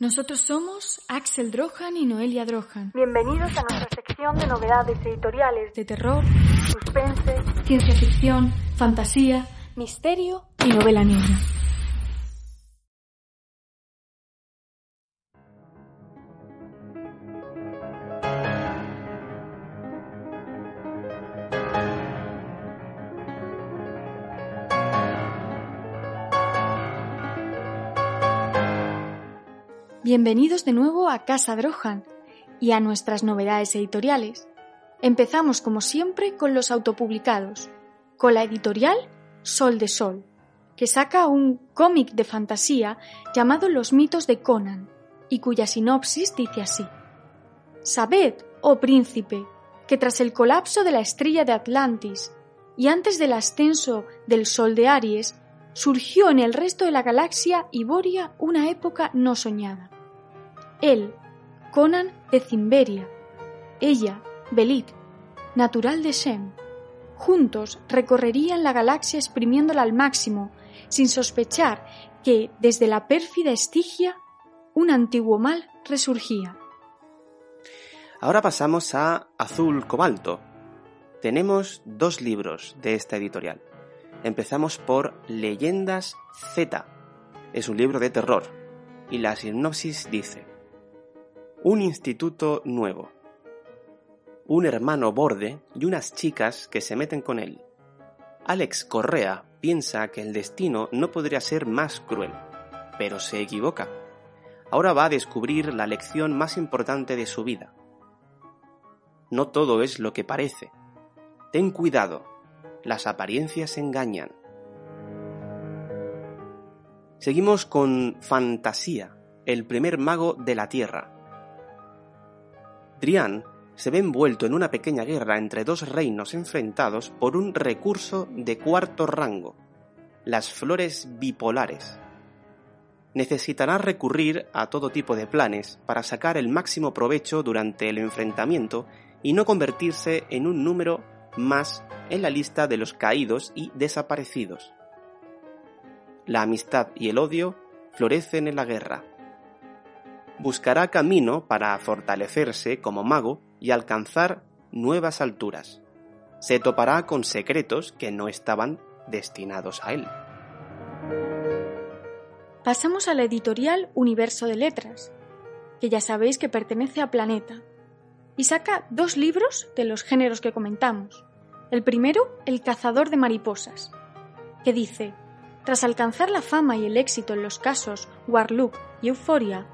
Nosotros somos Axel Drohan y Noelia Drohan. Bienvenidos a nuestra sección de novedades editoriales De terror, suspense, ciencia ficción, fantasía misterio. y novela negra. Bienvenidos de nuevo a Casa Drohan y a nuestras novedades editoriales. Empezamos como siempre con los autopublicados, con la editorial Sol de Sol, que saca un cómic de fantasía llamado Los mitos de Conan, y cuya sinopsis dice así. Sabed, oh príncipe, que tras el colapso de la estrella de Atlantis y antes del ascenso del sol de Aries, surgió en el resto de la galaxia Iboria una época no soñada. Él, Conan de Cimberia, ella, Belit, natural de Shem. Juntos recorrerían la galaxia exprimiéndola al máximo, sin sospechar que, desde la pérfida Estigia, un antiguo mal resurgía. Ahora pasamos a Azul Cobalto. Tenemos dos libros de esta editorial. Empezamos por Leyendas Z. Es un libro de terror. Y la sinopsis dice, Un instituto nuevo. Un hermano borde y unas chicas que se meten con él. Alex Correa piensa que el destino no podría ser más cruel, pero se equivoca. Ahora va a descubrir la lección más importante de su vida. No todo es lo que parece. Ten cuidado, las apariencias engañan. Seguimos con Fantasía, el primer mago de la Tierra. Drian se ve envuelto en una pequeña guerra entre dos reinos enfrentados por un recurso de cuarto rango, las flores bipolares. Necesitará recurrir a todo tipo de planes para sacar el máximo provecho durante el enfrentamiento y no convertirse en un número más en la lista de los caídos y desaparecidos. La amistad y el odio florecen en la guerra. Buscará camino para fortalecerse como mago y alcanzar nuevas alturas. Se topará con secretos que no estaban destinados a él. Pasamos a la editorial Universo de Letras, que ya sabéis que pertenece a Planeta, y saca dos libros de los géneros que comentamos. El primero, El cazador de mariposas, que dice, tras alcanzar la fama y el éxito en los casos Warlook y Euphoria,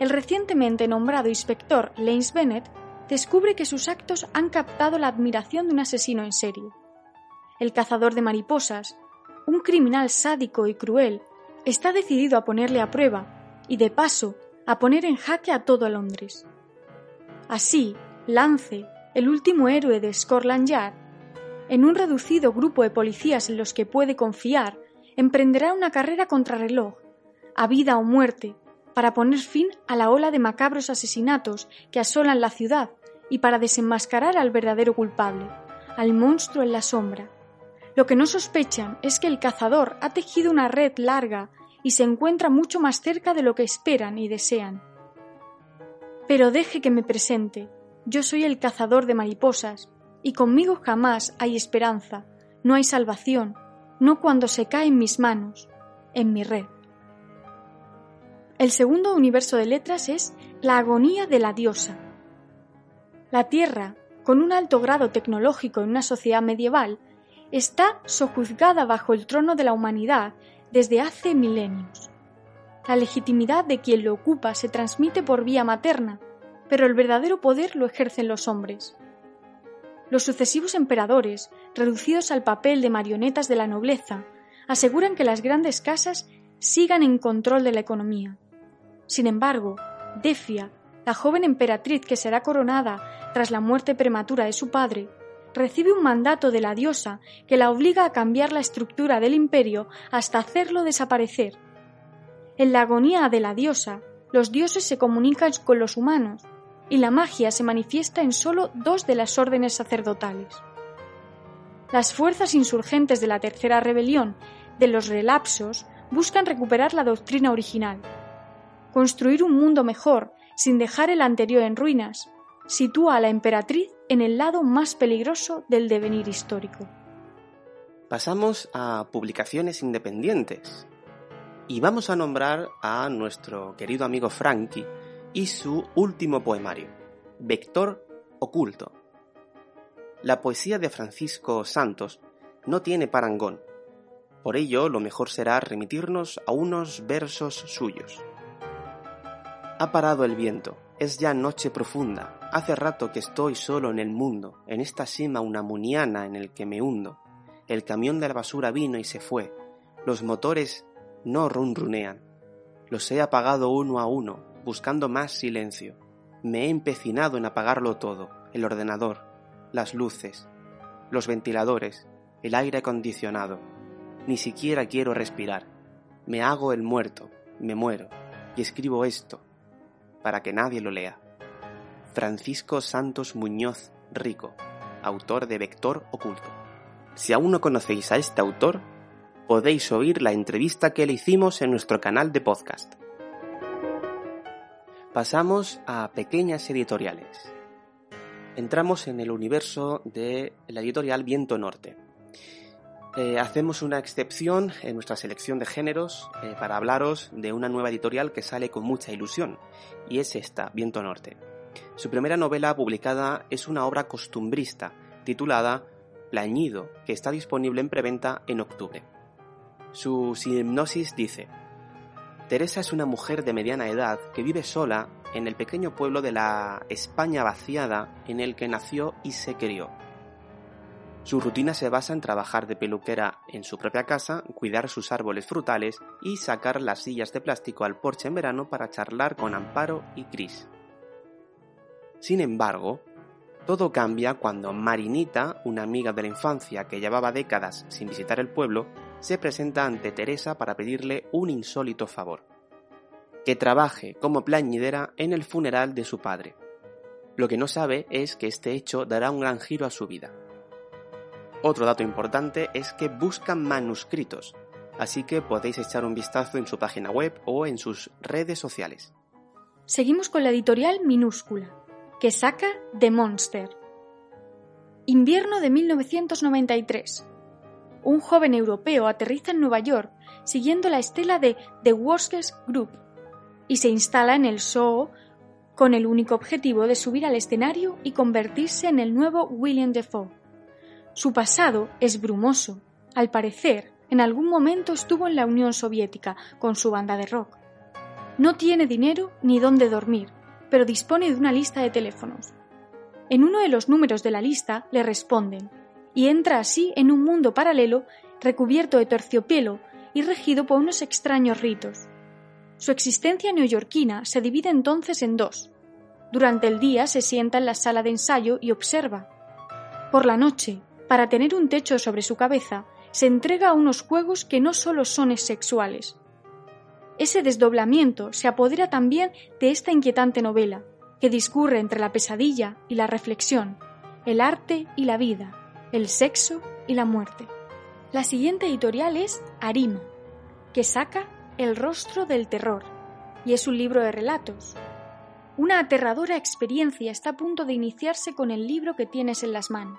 el recientemente nombrado inspector Lanes Bennett descubre que sus actos han captado la admiración de un asesino en serie. El cazador de mariposas, un criminal sádico y cruel, está decidido a ponerle a prueba y, de paso, a poner en jaque a todo Londres. Así, Lance, el último héroe de Scotland Yard, en un reducido grupo de policías en los que puede confiar, emprenderá una carrera contrarreloj, a vida o muerte, para poner fin a la ola de macabros asesinatos que asolan la ciudad y para desenmascarar al verdadero culpable, al monstruo en la sombra. Lo que no sospechan es que el cazador ha tejido una red larga y se encuentra mucho más cerca de lo que esperan y desean. Pero deje que me presente. Yo soy el cazador de mariposas, y conmigo jamás hay esperanza, no hay salvación, no cuando se cae en mis manos, en mi red. El segundo universo de letras es La agonía de la diosa. La Tierra, con un alto grado tecnológico en una sociedad medieval, está sojuzgada bajo el trono de la humanidad desde hace milenios. La legitimidad de quien lo ocupa se transmite por vía materna, pero el verdadero poder lo ejercen los hombres. Los sucesivos emperadores, reducidos al papel de marionetas de la nobleza, aseguran que las grandes casas sigan en control de la economía. Sin embargo, Defia, la joven emperatriz que será coronada tras la muerte prematura de su padre, recibe un mandato de la diosa que la obliga a cambiar la estructura del imperio hasta hacerlo desaparecer. En la agonía de la diosa, los dioses se comunican con los humanos y la magia se manifiesta en solo dos de las órdenes sacerdotales. Las fuerzas insurgentes de la tercera rebelión de los relapsos buscan recuperar la doctrina original, construir un mundo mejor sin dejar el anterior en ruinas, sitúa a la emperatriz en el lado más peligroso del devenir histórico. Pasamos a publicaciones independientes y vamos a nombrar a nuestro querido amigo Frankie y su último poemario, Vector Oculto. La poesía de Francisco Santos no tiene parangón, por ello lo mejor será remitirnos a unos versos suyos. Ha parado el viento, es ya noche profunda, hace rato que estoy solo en el mundo, en esta sima una muniana en el que me hundo. El camión de la basura vino y se fue, los motores no runrunean. Los he apagado uno a uno, buscando más silencio. Me he empecinado en apagarlo todo, el ordenador, las luces, los ventiladores, el aire acondicionado. Ni siquiera quiero respirar. Me hago el muerto, me muero, y escribo esto, para que nadie lo lea. Francisco Santos Muñoz Rico, autor de Vector Oculto. Si aún no conocéis a este autor, podéis oír la entrevista que le hicimos en nuestro canal de podcast. Pasamos a pequeñas editoriales. Entramos en el universo de la editorial Viento Norte. Eh, hacemos una excepción en nuestra selección de géneros eh, para hablaros de una nueva editorial que sale con mucha ilusión, y es esta, Viento Norte. Su primera novela publicada es una obra costumbrista titulada Plañido, que está disponible en preventa en octubre. Su hipnosis dice, Teresa es una mujer de mediana edad que vive sola en el pequeño pueblo de la España vaciada en el que nació y se crió. Su rutina se basa en trabajar de peluquera en su propia casa, cuidar sus árboles frutales y sacar las sillas de plástico al porche en verano para charlar con Amparo y Cris. Sin embargo, todo cambia cuando Marinita, una amiga de la infancia que llevaba décadas sin visitar el pueblo, se presenta ante Teresa para pedirle un insólito favor. Que trabaje como plañidera en el funeral de su padre. Lo que no sabe es que este hecho dará un gran giro a su vida. Otro dato importante es que buscan manuscritos, así que podéis echar un vistazo en su página web o en sus redes sociales. Seguimos con la editorial minúscula, que saca The Monster. Invierno de 1993. Un joven europeo aterriza en Nueva York siguiendo la estela de The Worskers Group y se instala en el show con el único objetivo de subir al escenario y convertirse en el nuevo William Defoe. Su pasado es brumoso. Al parecer, en algún momento estuvo en la Unión Soviética con su banda de rock. No tiene dinero ni dónde dormir, pero dispone de una lista de teléfonos. En uno de los números de la lista le responden, y entra así en un mundo paralelo recubierto de terciopelo y regido por unos extraños ritos. Su existencia neoyorquina se divide entonces en dos. Durante el día se sienta en la sala de ensayo y observa. Por la noche, para tener un techo sobre su cabeza, se entrega a unos juegos que no solo son sexuales. Ese desdoblamiento se apodera también de esta inquietante novela, que discurre entre la pesadilla y la reflexión, el arte y la vida, el sexo y la muerte. La siguiente editorial es Arima, que saca El rostro del terror, y es un libro de relatos. Una aterradora experiencia está a punto de iniciarse con el libro que tienes en las manos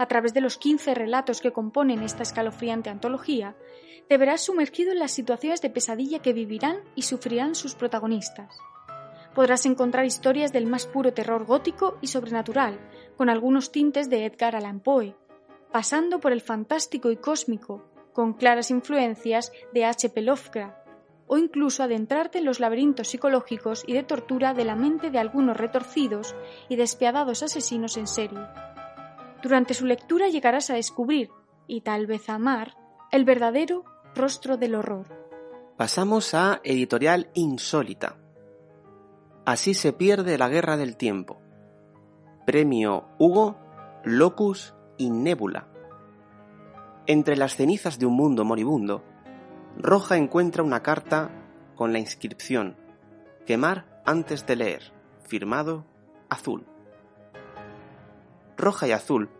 a través de los 15 relatos que componen esta escalofriante antología, te verás sumergido en las situaciones de pesadilla que vivirán y sufrirán sus protagonistas. Podrás encontrar historias del más puro terror gótico y sobrenatural, con algunos tintes de Edgar Allan Poe, pasando por el fantástico y cósmico, con claras influencias de H.P. Lovecraft, o incluso adentrarte en los laberintos psicológicos y de tortura de la mente de algunos retorcidos y despiadados asesinos en serie. Durante su lectura llegarás a descubrir, y tal vez amar, el verdadero rostro del horror. Pasamos a Editorial Insólita. Así se pierde la guerra del tiempo. Premio Hugo, Locus y Nébula. Entre las cenizas de un mundo moribundo, Roja encuentra una carta con la inscripción Quemar antes de leer, firmado Azul. Roja y Azul,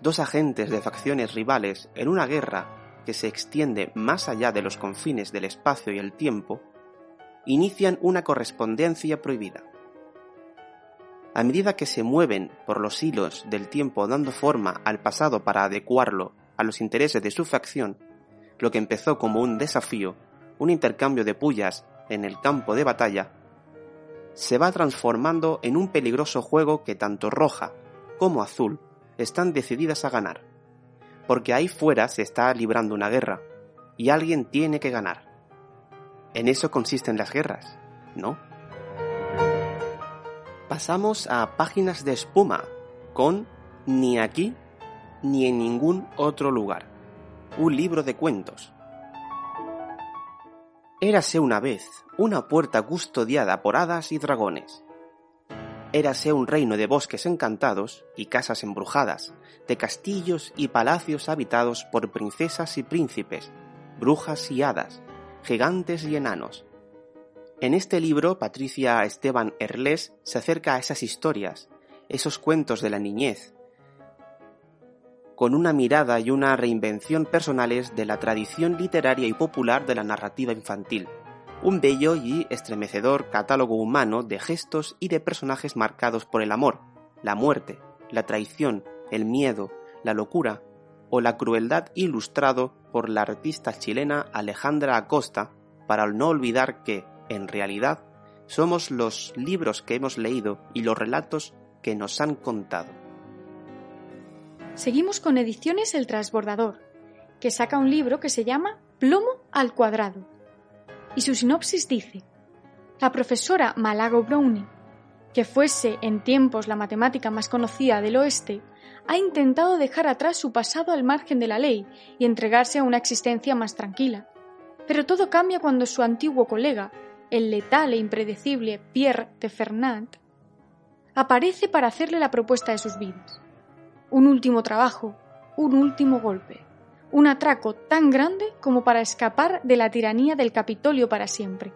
dos agentes de facciones rivales en una guerra que se extiende más allá de los confines del espacio y el tiempo, inician una correspondencia prohibida. A medida que se mueven por los hilos del tiempo dando forma al pasado para adecuarlo a los intereses de su facción, lo que empezó como un desafío, un intercambio de pullas en el campo de batalla, se va transformando en un peligroso juego que tanto Roja como Azul están decididas a ganar porque ahí fuera se está librando una guerra y alguien tiene que ganar. En eso consisten las guerras, ¿no? Pasamos a páginas de espuma con Ni aquí ni en ningún otro lugar. Un libro de cuentos. Érase una vez una puerta custodiada por hadas y dragones érase un reino de bosques encantados y casas embrujadas, de castillos y palacios habitados por princesas y príncipes, brujas y hadas, gigantes y enanos. En este libro, Patricia Esteban Erles se acerca a esas historias, esos cuentos de la niñez, con una mirada y una reinvención personales de la tradición literaria y popular de la narrativa infantil un bello y estremecedor catálogo humano de gestos y de personajes marcados por el amor, la muerte, la traición, el miedo, la locura o la crueldad ilustrado por la artista chilena Alejandra Acosta para no olvidar que, en realidad, somos los libros que hemos leído y los relatos que nos han contado. Seguimos con Ediciones El Transbordador, que saca un libro que se llama Plomo al cuadrado y su sinopsis dice, la profesora Malago Brownie, que fuese en tiempos la matemática más conocida del oeste, ha intentado dejar atrás su pasado al margen de la ley y entregarse a una existencia más tranquila. Pero todo cambia cuando su antiguo colega, el letal e impredecible Pierre de Fernand, aparece para hacerle la propuesta de sus vidas. Un último trabajo, un último golpe un atraco tan grande como para escapar de la tiranía del Capitolio para siempre.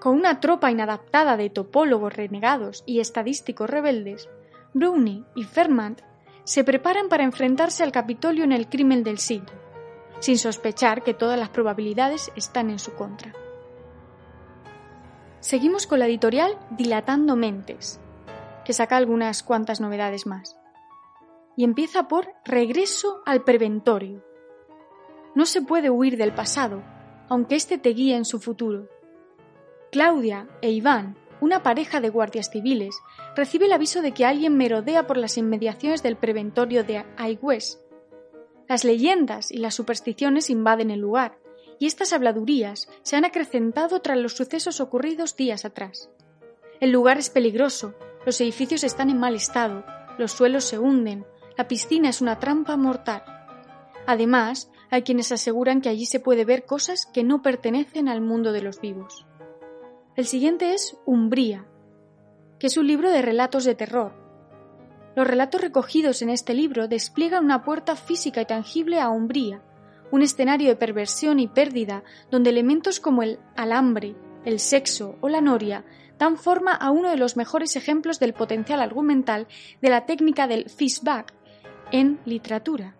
Con una tropa inadaptada de topólogos renegados y estadísticos rebeldes, Brownie y Fermat se preparan para enfrentarse al Capitolio en el crimen del siglo, sin sospechar que todas las probabilidades están en su contra. Seguimos con la editorial Dilatando Mentes, que saca algunas cuantas novedades más. Y empieza por Regreso al Preventorio, no se puede huir del pasado, aunque éste te guíe en su futuro. Claudia e Iván, una pareja de guardias civiles, recibe el aviso de que alguien merodea por las inmediaciones del preventorio de Aigües. Las leyendas y las supersticiones invaden el lugar, y estas habladurías se han acrecentado tras los sucesos ocurridos días atrás. El lugar es peligroso, los edificios están en mal estado, los suelos se hunden, la piscina es una trampa mortal. Además, hay quienes aseguran que allí se puede ver cosas que no pertenecen al mundo de los vivos. El siguiente es Umbría, que es un libro de relatos de terror. Los relatos recogidos en este libro despliegan una puerta física y tangible a Umbría, un escenario de perversión y pérdida donde elementos como el alambre, el sexo o la noria dan forma a uno de los mejores ejemplos del potencial argumental de la técnica del fishback en literatura.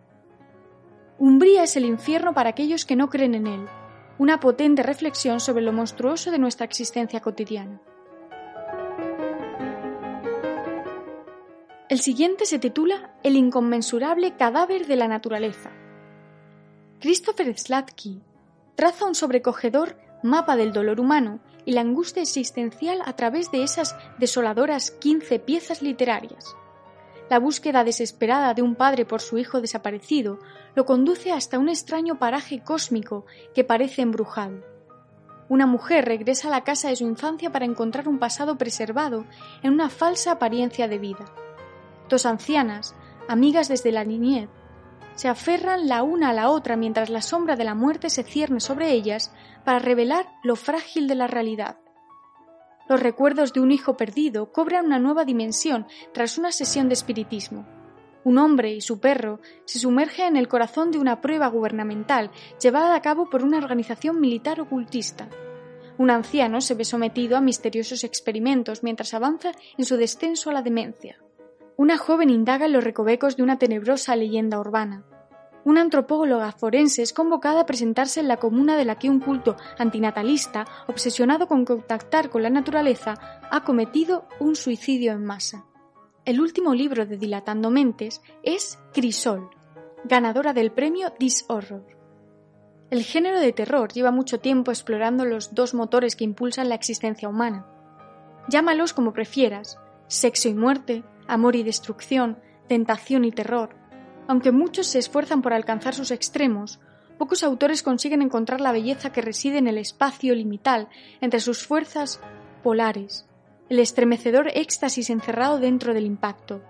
Umbría es el infierno para aquellos que no creen en él, una potente reflexión sobre lo monstruoso de nuestra existencia cotidiana. El siguiente se titula El inconmensurable cadáver de la naturaleza. Christopher Slatky traza un sobrecogedor mapa del dolor humano y la angustia existencial a través de esas desoladoras 15 piezas literarias. La búsqueda desesperada de un padre por su hijo desaparecido lo conduce hasta un extraño paraje cósmico que parece embrujado. Una mujer regresa a la casa de su infancia para encontrar un pasado preservado en una falsa apariencia de vida. Dos ancianas, amigas desde la niñez, se aferran la una a la otra mientras la sombra de la muerte se cierne sobre ellas para revelar lo frágil de la realidad. Los recuerdos de un hijo perdido cobran una nueva dimensión tras una sesión de espiritismo. Un hombre y su perro se sumergen en el corazón de una prueba gubernamental llevada a cabo por una organización militar ocultista. Un anciano se ve sometido a misteriosos experimentos mientras avanza en su descenso a la demencia. Una joven indaga en los recovecos de una tenebrosa leyenda urbana. Una antropóloga forense es convocada a presentarse en la comuna de la que un culto antinatalista, obsesionado con contactar con la naturaleza, ha cometido un suicidio en masa. El último libro de Dilatando Mentes es Crisol, ganadora del premio This Horror. El género de terror lleva mucho tiempo explorando los dos motores que impulsan la existencia humana. Llámalos como prefieras, sexo y muerte, amor y destrucción, tentación y terror. Aunque muchos se esfuerzan por alcanzar sus extremos, pocos autores consiguen encontrar la belleza que reside en el espacio limital entre sus fuerzas polares, el estremecedor éxtasis encerrado dentro del impacto.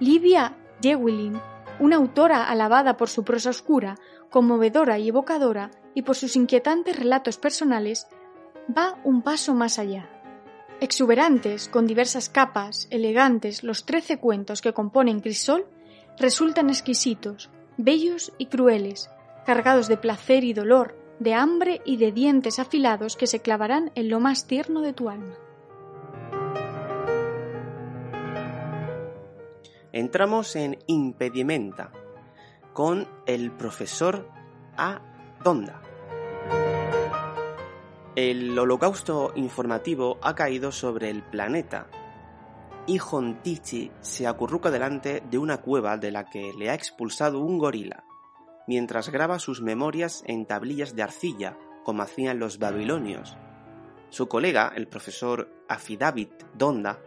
Livia Jewelin, una autora alabada por su prosa oscura, conmovedora y evocadora, y por sus inquietantes relatos personales, va un paso más allá. Exuberantes, con diversas capas, elegantes, los trece cuentos que componen Crisol resultan exquisitos, bellos y crueles, cargados de placer y dolor, de hambre y de dientes afilados que se clavarán en lo más tierno de tu alma. entramos en Impedimenta con el profesor A. Donda. El holocausto informativo ha caído sobre el planeta y Hontichi se acurruca delante de una cueva de la que le ha expulsado un gorila, mientras graba sus memorias en tablillas de arcilla, como hacían los babilonios. Su colega, el profesor Afidavit Donda,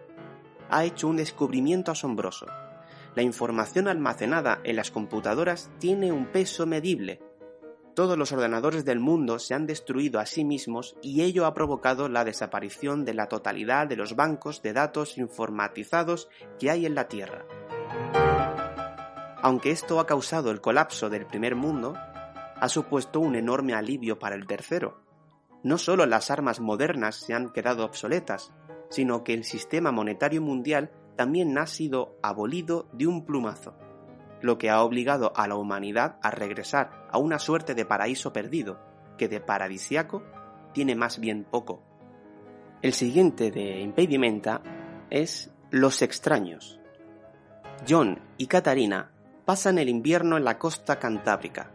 ha hecho un descubrimiento asombroso la información almacenada en las computadoras tiene un peso medible. Todos los ordenadores del mundo se han destruido a sí mismos y ello ha provocado la desaparición de la totalidad de los bancos de datos informatizados que hay en la Tierra. Aunque esto ha causado el colapso del primer mundo, ha supuesto un enorme alivio para el tercero. No solo las armas modernas se han quedado obsoletas, sino que el sistema monetario mundial también ha sido abolido de un plumazo, lo que ha obligado a la humanidad a regresar a una suerte de paraíso perdido, que de paradisiaco tiene más bien poco. El siguiente de Impedimenta es Los extraños. John y Katarina pasan el invierno en la costa cantábrica.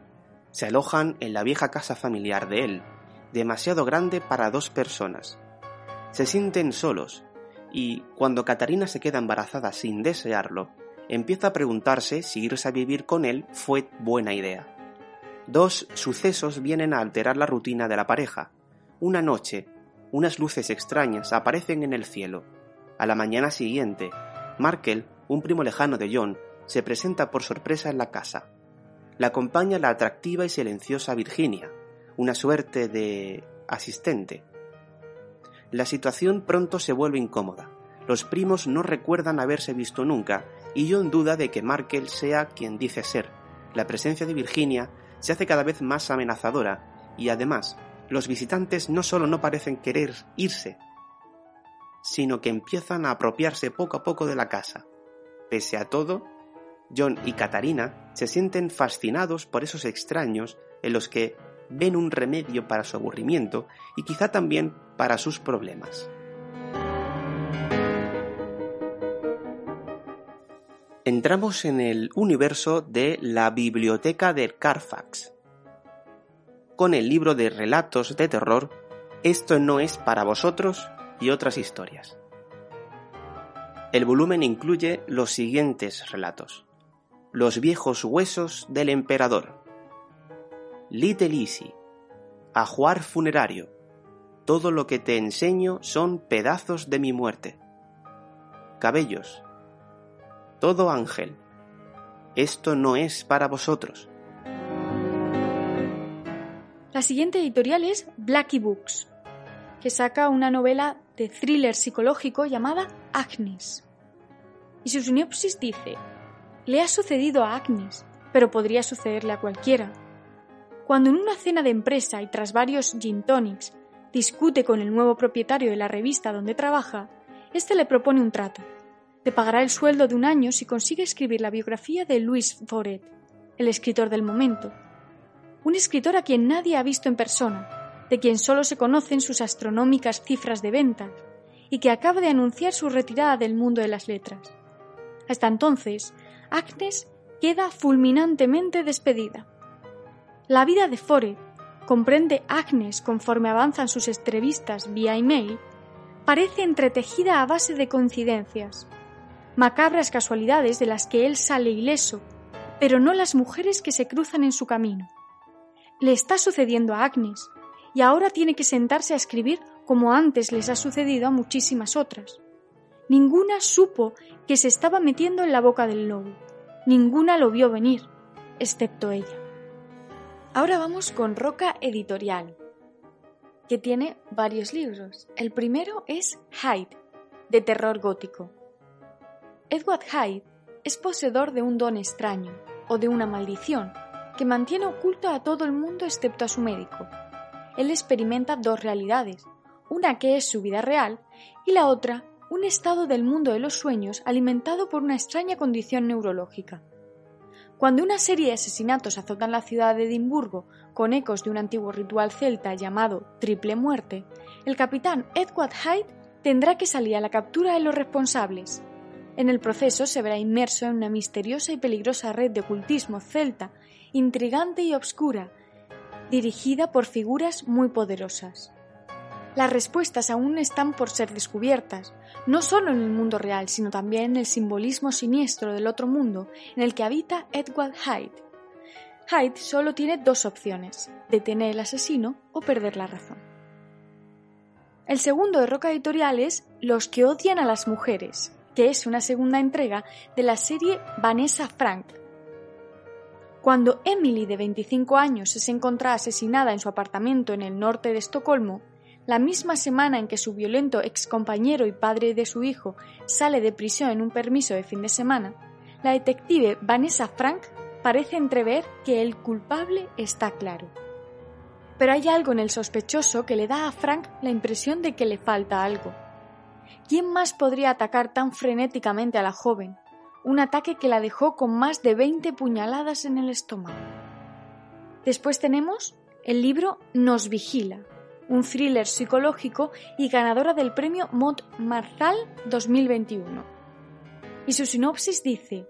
Se alojan en la vieja casa familiar de él, demasiado grande para dos personas. Se sienten solos y cuando Catarina se queda embarazada sin desearlo, empieza a preguntarse si irse a vivir con él fue buena idea. Dos sucesos vienen a alterar la rutina de la pareja. Una noche, unas luces extrañas aparecen en el cielo. A la mañana siguiente, Markel, un primo lejano de John, se presenta por sorpresa en la casa. La acompaña la atractiva y silenciosa Virginia, una suerte de asistente, la situación pronto se vuelve incómoda. Los primos no recuerdan haberse visto nunca y John duda de que Markel sea quien dice ser. La presencia de Virginia se hace cada vez más amenazadora y además los visitantes no solo no parecen querer irse, sino que empiezan a apropiarse poco a poco de la casa. Pese a todo, John y Katarina se sienten fascinados por esos extraños en los que ven un remedio para su aburrimiento y quizá también para sus problemas. Entramos en el universo de la Biblioteca de Carfax. Con el libro de relatos de terror, Esto no es para vosotros y otras historias. El volumen incluye los siguientes relatos. Los viejos huesos del emperador, Little Easy, Ajuar funerario, todo lo que te enseño son pedazos de mi muerte. Cabellos, todo ángel, esto no es para vosotros. La siguiente editorial es Blackie Books, que saca una novela de thriller psicológico llamada Agnes. Y su sinopsis dice, le ha sucedido a Agnes, pero podría sucederle a cualquiera. Cuando en una cena de empresa y tras varios gin tonics discute con el nuevo propietario de la revista donde trabaja, éste le propone un trato. Le pagará el sueldo de un año si consigue escribir la biografía de Louis Foret, el escritor del momento. Un escritor a quien nadie ha visto en persona, de quien solo se conocen sus astronómicas cifras de ventas, y que acaba de anunciar su retirada del mundo de las letras. Hasta entonces, Agnes queda fulminantemente despedida. La vida de Foret comprende Agnes conforme avanzan sus entrevistas vía email, parece entretejida a base de coincidencias, macabras casualidades de las que él sale ileso, pero no las mujeres que se cruzan en su camino. Le está sucediendo a Agnes, y ahora tiene que sentarse a escribir como antes les ha sucedido a muchísimas otras. Ninguna supo que se estaba metiendo en la boca del lobo. Ninguna lo vio venir, excepto ella. Ahora vamos con Roca Editorial, que tiene varios libros. El primero es Hyde, de terror gótico. Edward Hyde es poseedor de un don extraño, o de una maldición, que mantiene oculto a todo el mundo excepto a su médico. Él experimenta dos realidades, una que es su vida real y la otra un estado del mundo de los sueños alimentado por una extraña condición neurológica. Cuando una serie de asesinatos azotan la ciudad de Edimburgo con ecos de un antiguo ritual celta llamado Triple Muerte, el capitán Edward Hyde tendrá que salir a la captura de los responsables. En el proceso se verá inmerso en una misteriosa y peligrosa red de ocultismo celta, intrigante y obscura, dirigida por figuras muy poderosas. Las respuestas aún están por ser descubiertas, no solo en el mundo real, sino también en el simbolismo siniestro del otro mundo en el que habita Edward Hyde. Hyde solo tiene dos opciones, detener el asesino o perder la razón. El segundo de Roca Editorial es Los que odian a las mujeres, que es una segunda entrega de la serie Vanessa Frank. Cuando Emily, de 25 años, se encontraba asesinada en su apartamento en el norte de Estocolmo, la misma semana en que su violento excompañero y padre de su hijo sale de prisión en un permiso de fin de semana, la detective Vanessa Frank parece entrever que el culpable está claro. Pero hay algo en el sospechoso que le da a Frank la impresión de que le falta algo. ¿Quién más podría atacar tan frenéticamente a la joven? Un ataque que la dejó con más de 20 puñaladas en el estómago. Después tenemos el libro Nos vigila, un thriller psicológico y ganadora del premio Mont Marthal 2021. Y su sinopsis dice: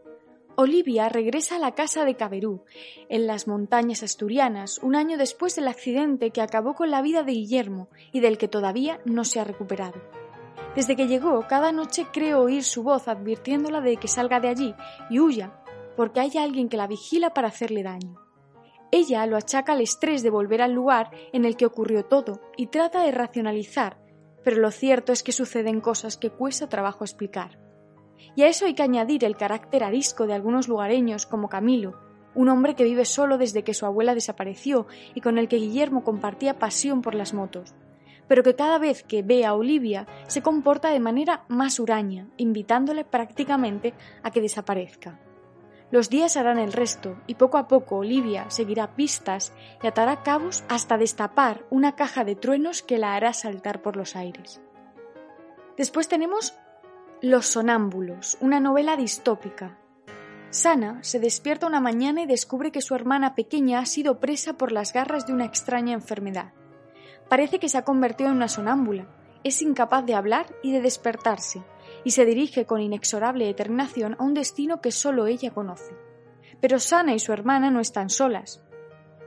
Olivia regresa a la casa de Caberú, en las montañas asturianas, un año después del accidente que acabó con la vida de Guillermo y del que todavía no se ha recuperado. Desde que llegó, cada noche cree oír su voz advirtiéndola de que salga de allí y huya, porque hay alguien que la vigila para hacerle daño. Ella lo achaca al estrés de volver al lugar en el que ocurrió todo y trata de racionalizar, pero lo cierto es que suceden cosas que cuesta trabajo explicar. Y a eso hay que añadir el carácter arisco de algunos lugareños como Camilo, un hombre que vive solo desde que su abuela desapareció y con el que Guillermo compartía pasión por las motos, pero que cada vez que ve a Olivia se comporta de manera más huraña, invitándole prácticamente a que desaparezca. Los días harán el resto y poco a poco Olivia seguirá pistas y atará cabos hasta destapar una caja de truenos que la hará saltar por los aires. Después tenemos Los sonámbulos, una novela distópica. Sana se despierta una mañana y descubre que su hermana pequeña ha sido presa por las garras de una extraña enfermedad. Parece que se ha convertido en una sonámbula, es incapaz de hablar y de despertarse, y se dirige con inexorable determinación a un destino que solo ella conoce. Pero Sana y su hermana no están solas.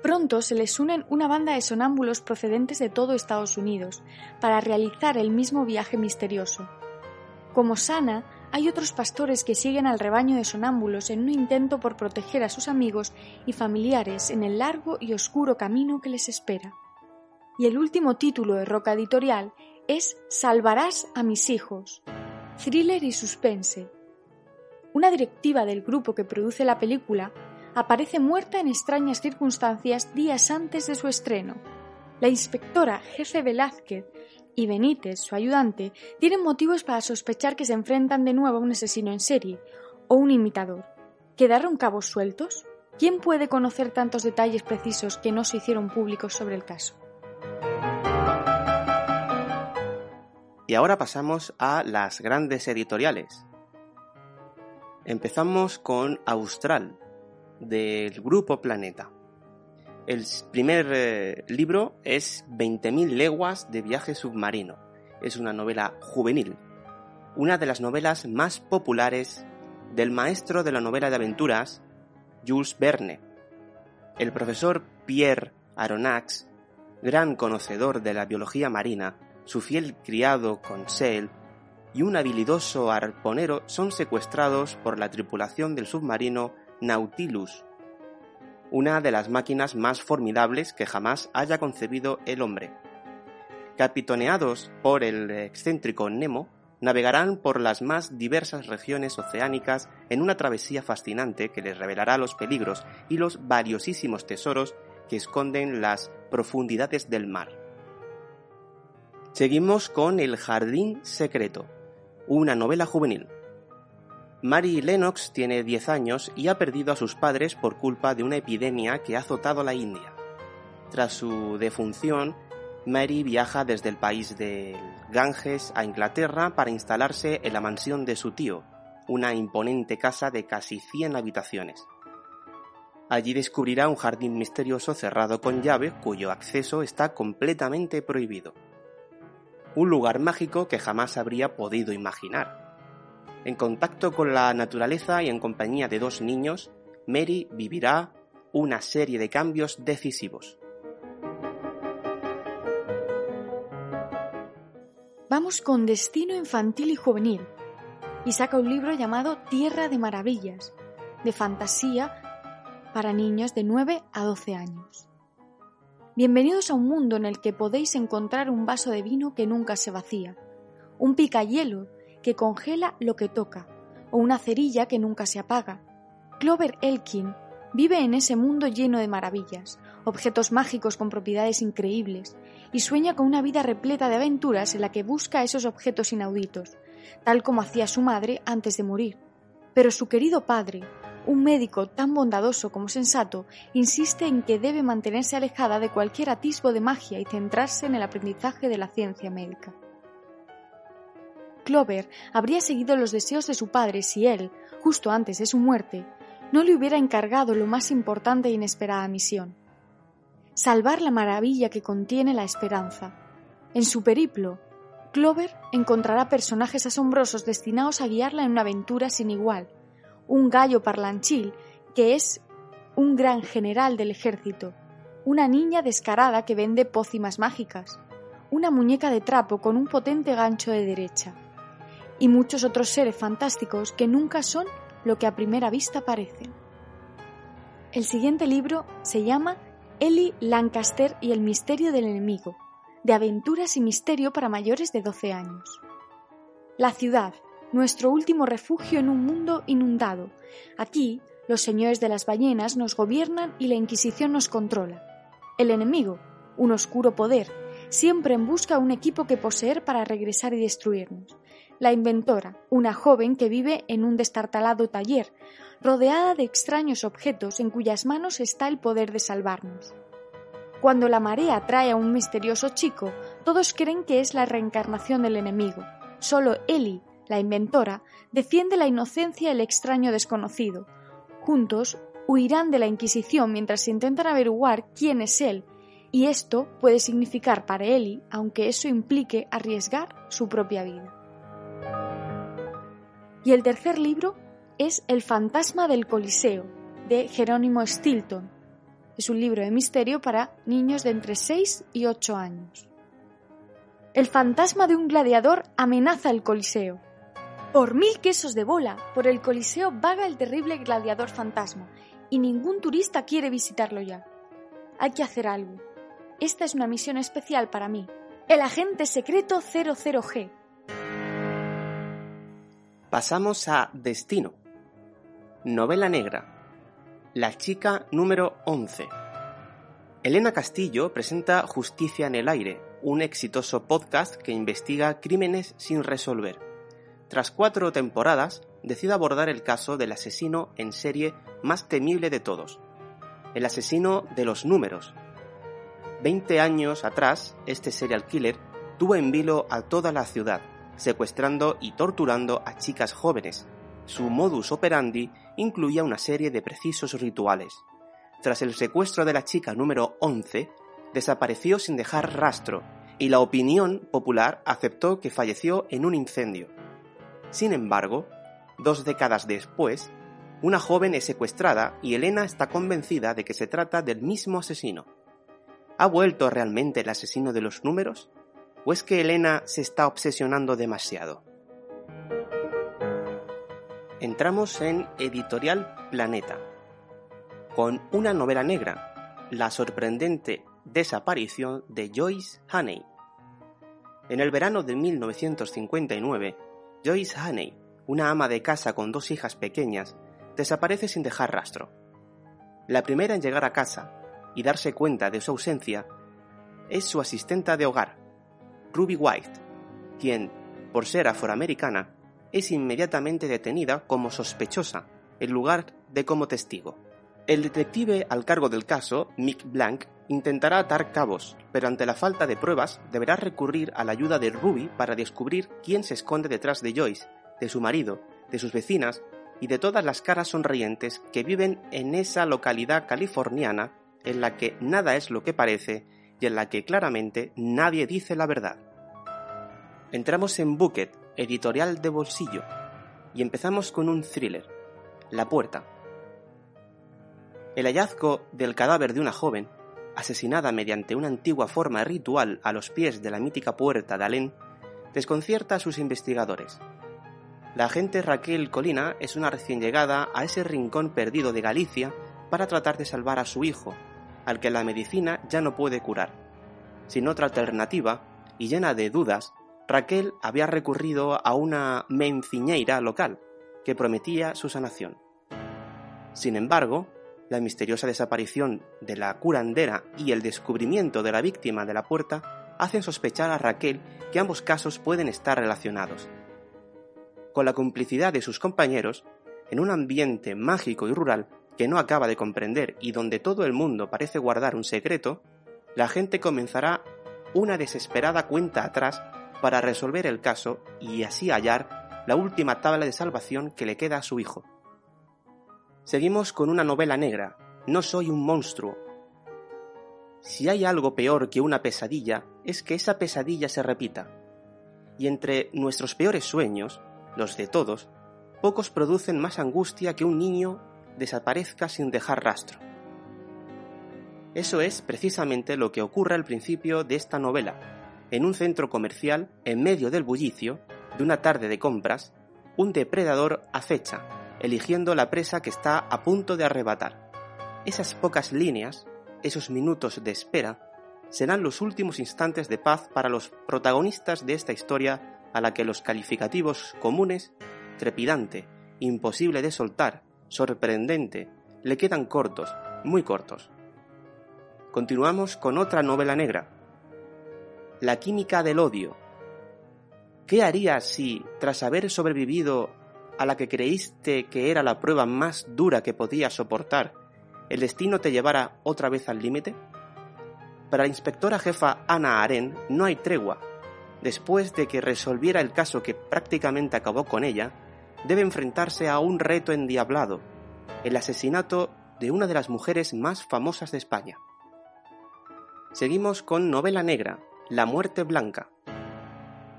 Pronto se les unen una banda de sonámbulos procedentes de todo Estados Unidos para realizar el mismo viaje misterioso. Como Sana, hay otros pastores que siguen al rebaño de sonámbulos en un intento por proteger a sus amigos y familiares en el largo y oscuro camino que les espera. Y el último título de Roca Editorial es Salvarás a mis hijos, thriller y suspense. Una directiva del grupo que produce la película aparece muerta en extrañas circunstancias días antes de su estreno. La inspectora jefe Velázquez y Benítez, su ayudante, tienen motivos para sospechar que se enfrentan de nuevo a un asesino en serie o un imitador. ¿Quedaron cabos sueltos? ¿Quién puede conocer tantos detalles precisos que no se hicieron públicos sobre el caso? Y ahora pasamos a las grandes editoriales. Empezamos con Austral, del Grupo Planeta. El primer eh, libro es 20.000 leguas de viaje submarino. Es una novela juvenil, una de las novelas más populares del maestro de la novela de aventuras, Jules Verne. El profesor Pierre Aronnax, gran conocedor de la biología marina, su fiel criado Conseil y un habilidoso arponero son secuestrados por la tripulación del submarino Nautilus, una de las máquinas más formidables que jamás haya concebido el hombre. Capitoneados por el excéntrico Nemo, navegarán por las más diversas regiones oceánicas en una travesía fascinante que les revelará los peligros y los valiosísimos tesoros que esconden las profundidades del mar. Seguimos con El Jardín Secreto, una novela juvenil. Mary Lennox tiene 10 años y ha perdido a sus padres por culpa de una epidemia que ha azotado la India. Tras su defunción, Mary viaja desde el país del Ganges a Inglaterra para instalarse en la mansión de su tío, una imponente casa de casi 100 habitaciones. Allí descubrirá un jardín misterioso cerrado con llave cuyo acceso está completamente prohibido. Un lugar mágico que jamás habría podido imaginar. En contacto con la naturaleza y en compañía de dos niños, Mary vivirá una serie de cambios decisivos. Vamos con Destino Infantil y Juvenil y saca un libro llamado Tierra de Maravillas, de fantasía para niños de 9 a 12 años. Bienvenidos a un mundo en el que podéis encontrar un vaso de vino que nunca se vacía, un picayelo que congela lo que toca, o una cerilla que nunca se apaga. Clover Elkin vive en ese mundo lleno de maravillas, objetos mágicos con propiedades increíbles, y sueña con una vida repleta de aventuras en la que busca esos objetos inauditos, tal como hacía su madre antes de morir. Pero su querido padre, un médico tan bondadoso como sensato, insiste en que debe mantenerse alejada de cualquier atisbo de magia y centrarse en el aprendizaje de la ciencia médica. Clover habría seguido los deseos de su padre si él, justo antes de su muerte, no le hubiera encargado lo más importante e inesperada misión, salvar la maravilla que contiene la esperanza. En su periplo, Clover encontrará personajes asombrosos destinados a guiarla en una aventura sin igual. Un gallo parlanchil, que es un gran general del ejército, una niña descarada que vende pócimas mágicas, una muñeca de trapo con un potente gancho de derecha, y muchos otros seres fantásticos que nunca son lo que a primera vista parecen. El siguiente libro se llama Ellie Lancaster y el misterio del enemigo, de aventuras y misterio para mayores de 12 años. La ciudad, nuestro último refugio en un mundo inundado. Aquí, los señores de las ballenas nos gobiernan y la Inquisición nos controla. El enemigo, un oscuro poder, siempre en busca de un equipo que poseer para regresar y destruirnos. La inventora, una joven que vive en un destartalado taller, rodeada de extraños objetos en cuyas manos está el poder de salvarnos. Cuando la marea trae a un misterioso chico, todos creen que es la reencarnación del enemigo. Solo Ellie, la inventora, defiende la inocencia del extraño desconocido. Juntos huirán de la Inquisición mientras intentan averiguar quién es él, y esto puede significar para Ellie, aunque eso implique arriesgar su propia vida. Y el tercer libro es El fantasma del Coliseo, de Jerónimo Stilton. Es un libro de misterio para niños de entre 6 y 8 años. El fantasma de un gladiador amenaza el Coliseo. Por mil quesos de bola, por el Coliseo vaga el terrible gladiador fantasma, y ningún turista quiere visitarlo ya. Hay que hacer algo. Esta es una misión especial para mí. El agente secreto 00G. Pasamos a Destino, Novela negra. La chica número 11. Elena Castillo presenta Justicia en el aire, un exitoso podcast que investiga crímenes sin resolver. Tras cuatro temporadas, decide abordar el caso del asesino en serie más temible de todos, el asesino de los números. Veinte años atrás, este serial killer tuvo en vilo a toda la ciudad, secuestrando y torturando a chicas jóvenes. Su modus operandi incluía una serie de precisos rituales. Tras el secuestro de la chica número 11, desapareció sin dejar rastro y la opinión popular aceptó que falleció en un incendio. Sin embargo, dos décadas después, una joven es secuestrada y Elena está convencida de que se trata del mismo asesino. ¿Ha vuelto realmente el asesino de los números? ¿O es que Elena se está obsesionando demasiado? Entramos en Editorial Planeta, con una novela negra, La sorprendente desaparición de Joyce Haney. En el verano de 1959, Joyce Haney, una ama de casa con dos hijas pequeñas, desaparece sin dejar rastro. La primera en llegar a casa y darse cuenta de su ausencia es su asistenta de hogar, Ruby White, quien, por ser afroamericana, es inmediatamente detenida como sospechosa en lugar de como testigo. El detective al cargo del caso, Mick Blank, intentará atar cabos, pero ante la falta de pruebas deberá recurrir a la ayuda de Ruby para descubrir quién se esconde detrás de Joyce, de su marido, de sus vecinas y de todas las caras sonrientes que viven en esa localidad californiana en la que nada es lo que parece y en la que claramente nadie dice la verdad. Entramos en Bucket, editorial de bolsillo, y empezamos con un thriller, La Puerta. El hallazgo del cadáver de una joven, asesinada mediante una antigua forma ritual a los pies de la mítica puerta de Alén, desconcierta a sus investigadores. La agente Raquel Colina es una recién llegada a ese rincón perdido de Galicia para tratar de salvar a su hijo, al que la medicina ya no puede curar. Sin otra alternativa, y llena de dudas, Raquel había recurrido a una menciñeira local que prometía su sanación. Sin embargo, la misteriosa desaparición de la curandera y el descubrimiento de la víctima de la puerta hacen sospechar a Raquel que ambos casos pueden estar relacionados. Con la complicidad de sus compañeros, en un ambiente mágico y rural que no acaba de comprender y donde todo el mundo parece guardar un secreto, la gente comenzará una desesperada cuenta atrás para resolver el caso y así hallar la última tabla de salvación que le queda a su hijo. Seguimos con una novela negra, No soy un monstruo. Si hay algo peor que una pesadilla, es que esa pesadilla se repita. Y entre nuestros peores sueños, los de todos, pocos producen más angustia que un niño desaparezca sin dejar rastro. Eso es precisamente lo que ocurre al principio de esta novela, en un centro comercial, en medio del bullicio, de una tarde de compras, un depredador acecha, eligiendo la presa que está a punto de arrebatar. Esas pocas líneas, esos minutos de espera, serán los últimos instantes de paz para los protagonistas de esta historia a la que los calificativos comunes, trepidante, imposible de soltar, sorprendente, le quedan cortos, muy cortos. Continuamos con otra novela negra, la química del odio. ¿Qué harías si, tras haber sobrevivido a la que creíste que era la prueba más dura que podías soportar, el destino te llevara otra vez al límite? Para la inspectora jefa Ana Aren no hay tregua. Después de que resolviera el caso que prácticamente acabó con ella, debe enfrentarse a un reto endiablado, el asesinato de una de las mujeres más famosas de España. Seguimos con novela negra, la muerte blanca.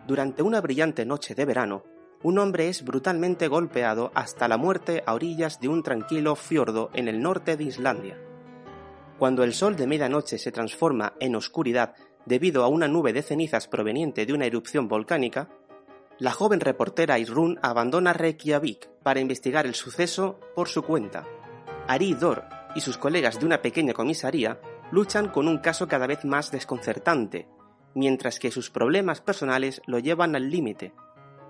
Durante una brillante noche de verano, un hombre es brutalmente golpeado hasta la muerte a orillas de un tranquilo fiordo en el norte de Islandia. Cuando el sol de medianoche se transforma en oscuridad debido a una nube de cenizas proveniente de una erupción volcánica, la joven reportera Irún abandona Reykjavik para investigar el suceso por su cuenta. Ari Dor y sus colegas de una pequeña comisaría luchan con un caso cada vez más desconcertante, mientras que sus problemas personales lo llevan al límite.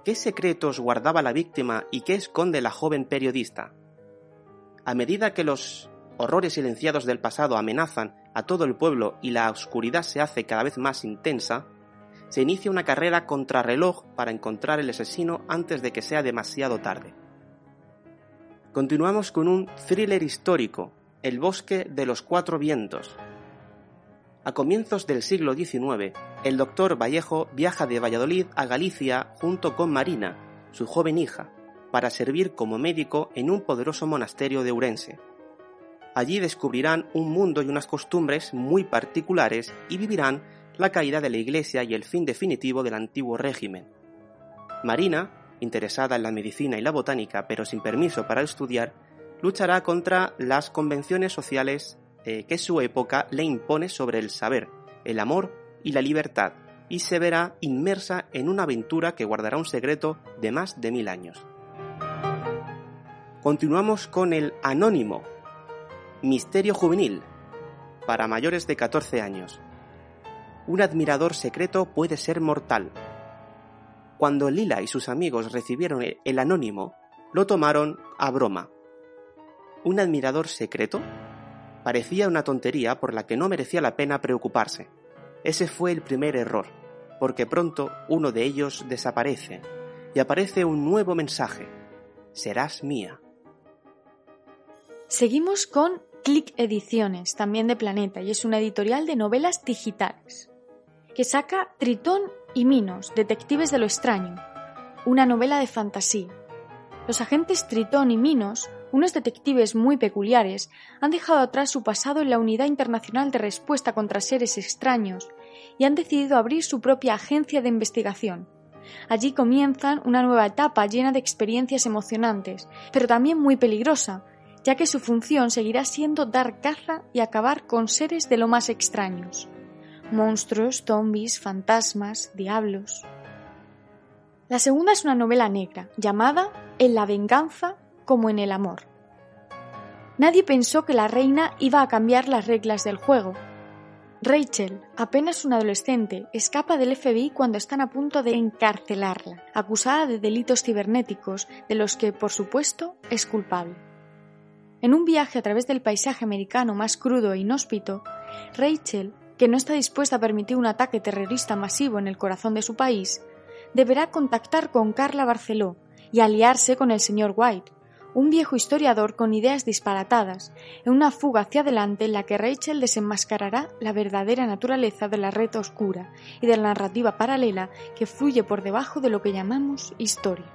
¿Qué secretos guardaba la víctima y qué esconde la joven periodista? A medida que los horrores silenciados del pasado amenazan a todo el pueblo y la oscuridad se hace cada vez más intensa, se inicia una carrera contrarreloj para encontrar el asesino antes de que sea demasiado tarde. Continuamos con un thriller histórico, El bosque de los cuatro vientos. A comienzos del siglo XIX, el doctor Vallejo viaja de Valladolid a Galicia junto con Marina, su joven hija, para servir como médico en un poderoso monasterio de Urense. Allí descubrirán un mundo y unas costumbres muy particulares y vivirán la caída de la Iglesia y el fin definitivo del antiguo régimen. Marina, interesada en la medicina y la botánica pero sin permiso para estudiar, luchará contra las convenciones sociales que su época le impone sobre el saber, el amor y la libertad, y se verá inmersa en una aventura que guardará un secreto de más de mil años. Continuamos con el Anónimo, Misterio Juvenil, para mayores de 14 años. Un admirador secreto puede ser mortal. Cuando Lila y sus amigos recibieron el Anónimo, lo tomaron a broma. ¿Un admirador secreto? Parecía una tontería por la que no merecía la pena preocuparse. Ese fue el primer error, porque pronto uno de ellos desaparece y aparece un nuevo mensaje. Serás mía. Seguimos con Click Ediciones, también de Planeta, y es una editorial de novelas digitales, que saca Tritón y Minos, Detectives de lo Extraño, una novela de fantasía. Los agentes Tritón y Minos unos detectives muy peculiares han dejado atrás su pasado en la Unidad Internacional de Respuesta contra Seres Extraños y han decidido abrir su propia agencia de investigación. Allí comienzan una nueva etapa llena de experiencias emocionantes, pero también muy peligrosa, ya que su función seguirá siendo dar caza y acabar con seres de lo más extraños. Monstruos, zombies, fantasmas, diablos. La segunda es una novela negra, llamada En la venganza como en el amor. Nadie pensó que la reina iba a cambiar las reglas del juego. Rachel, apenas una adolescente, escapa del FBI cuando están a punto de encarcelarla, acusada de delitos cibernéticos de los que, por supuesto, es culpable. En un viaje a través del paisaje americano más crudo e inhóspito, Rachel, que no está dispuesta a permitir un ataque terrorista masivo en el corazón de su país, deberá contactar con Carla Barceló y aliarse con el señor White, un viejo historiador con ideas disparatadas, en una fuga hacia adelante en la que Rachel desenmascarará la verdadera naturaleza de la red oscura y de la narrativa paralela que fluye por debajo de lo que llamamos historia.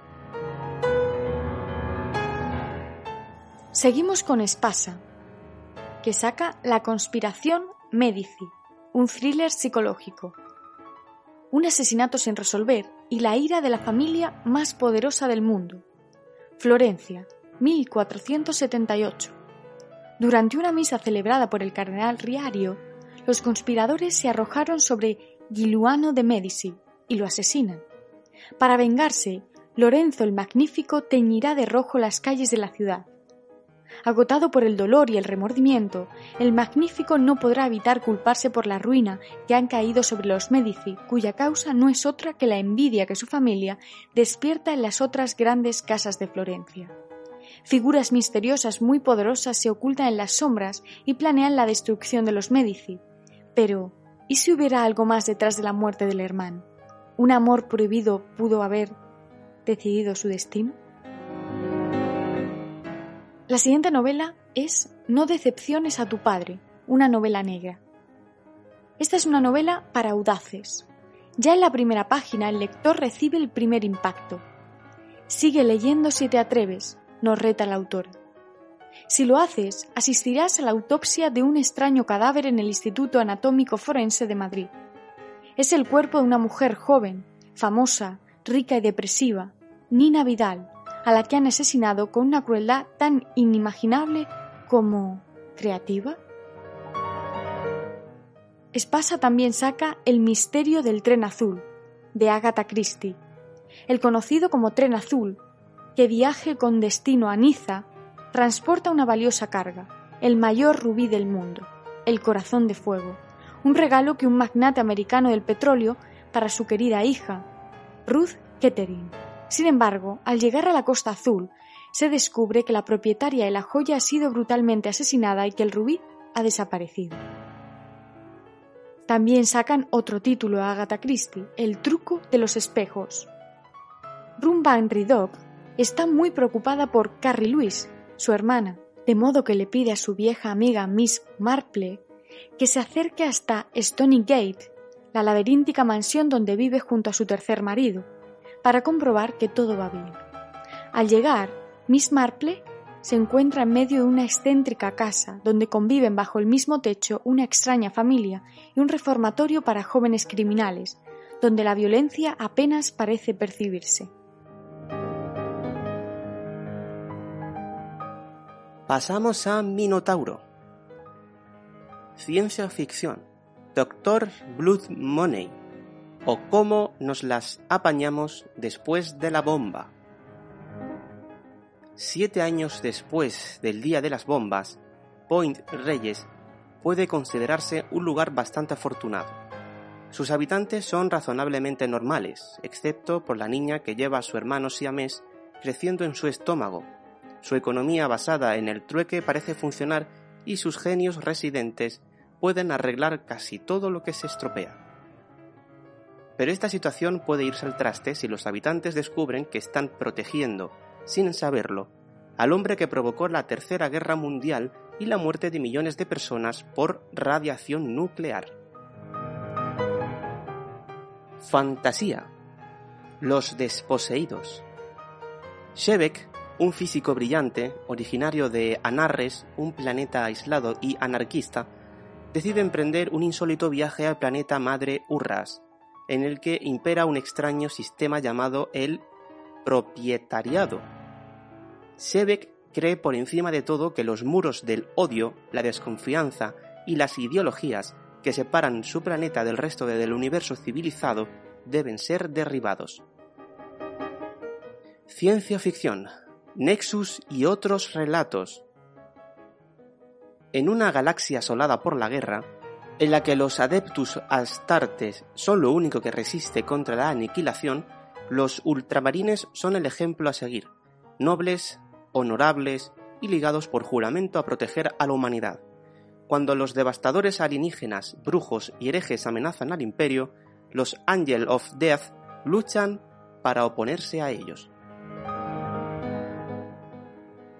Seguimos con Espasa, que saca La conspiración Medici, un thriller psicológico. Un asesinato sin resolver y la ira de la familia más poderosa del mundo. Florencia, 1478. Durante una misa celebrada por el cardenal Riario, los conspiradores se arrojaron sobre Giluano de Medici y lo asesinan. Para vengarse, Lorenzo el Magnífico teñirá de rojo las calles de la ciudad. Agotado por el dolor y el remordimiento, el Magnífico no podrá evitar culparse por la ruina que han caído sobre los Medici, cuya causa no es otra que la envidia que su familia despierta en las otras grandes casas de Florencia. Figuras misteriosas muy poderosas se ocultan en las sombras y planean la destrucción de los Medici. Pero, ¿y si hubiera algo más detrás de la muerte del hermano? ¿Un amor prohibido pudo haber decidido su destino? La siguiente novela es No decepciones a tu padre, una novela negra. Esta es una novela para audaces. Ya en la primera página el lector recibe el primer impacto. Sigue leyendo si te atreves, nos reta la autora. Si lo haces, asistirás a la autopsia de un extraño cadáver en el Instituto Anatómico Forense de Madrid. Es el cuerpo de una mujer joven, famosa, rica y depresiva, Nina Vidal, a la que han asesinado con una crueldad tan inimaginable como creativa. Espasa también saca El misterio del tren azul, de Agatha Christie. El conocido como tren azul que viaje con destino a Niza transporta una valiosa carga, el mayor rubí del mundo, el corazón de fuego, un regalo que un magnate americano del petróleo para su querida hija, Ruth Kettering. Sin embargo, al llegar a la Costa Azul, se descubre que la propietaria de la joya ha sido brutalmente asesinada y que el rubí ha desaparecido. También sacan otro título a Agatha Christie, El truco de los espejos. Rum Van Ridock está muy preocupada por Carrie Louise, su hermana, de modo que le pide a su vieja amiga Miss Marple que se acerque hasta Stony Gate, la laberíntica mansión donde vive junto a su tercer marido, para comprobar que todo va bien. Al llegar, Miss Marple se encuentra en medio de una excéntrica casa donde conviven bajo el mismo techo una extraña familia y un reformatorio para jóvenes criminales, donde la violencia apenas parece percibirse. Pasamos a Minotauro. Ciencia ficción. Doctor Blood Money. O cómo nos las apañamos después de la bomba. Siete años después del Día de las Bombas, Point Reyes puede considerarse un lugar bastante afortunado. Sus habitantes son razonablemente normales, excepto por la niña que lleva a su hermano siamés creciendo en su estómago. Su economía basada en el trueque parece funcionar y sus genios residentes pueden arreglar casi todo lo que se estropea. Pero esta situación puede irse al traste si los habitantes descubren que están protegiendo, sin saberlo, al hombre que provocó la Tercera Guerra Mundial y la muerte de millones de personas por radiación nuclear. Fantasía. Los desposeídos. Shebek, un físico brillante, originario de Anarres, un planeta aislado y anarquista, decide emprender un insólito viaje al planeta madre Urras, en el que impera un extraño sistema llamado el propietariado. Shebek cree por encima de todo que los muros del odio, la desconfianza y las ideologías que separan su planeta del resto del universo civilizado deben ser derribados. Ciencia ficción, Nexus y otros relatos. En una galaxia asolada por la guerra, en la que los Adeptus Astartes son lo único que resiste contra la aniquilación, los ultramarines son el ejemplo a seguir, nobles, honorables y ligados por juramento a proteger a la humanidad. Cuando los devastadores alienígenas, brujos y herejes amenazan al imperio, los Angel of Death luchan para oponerse a ellos.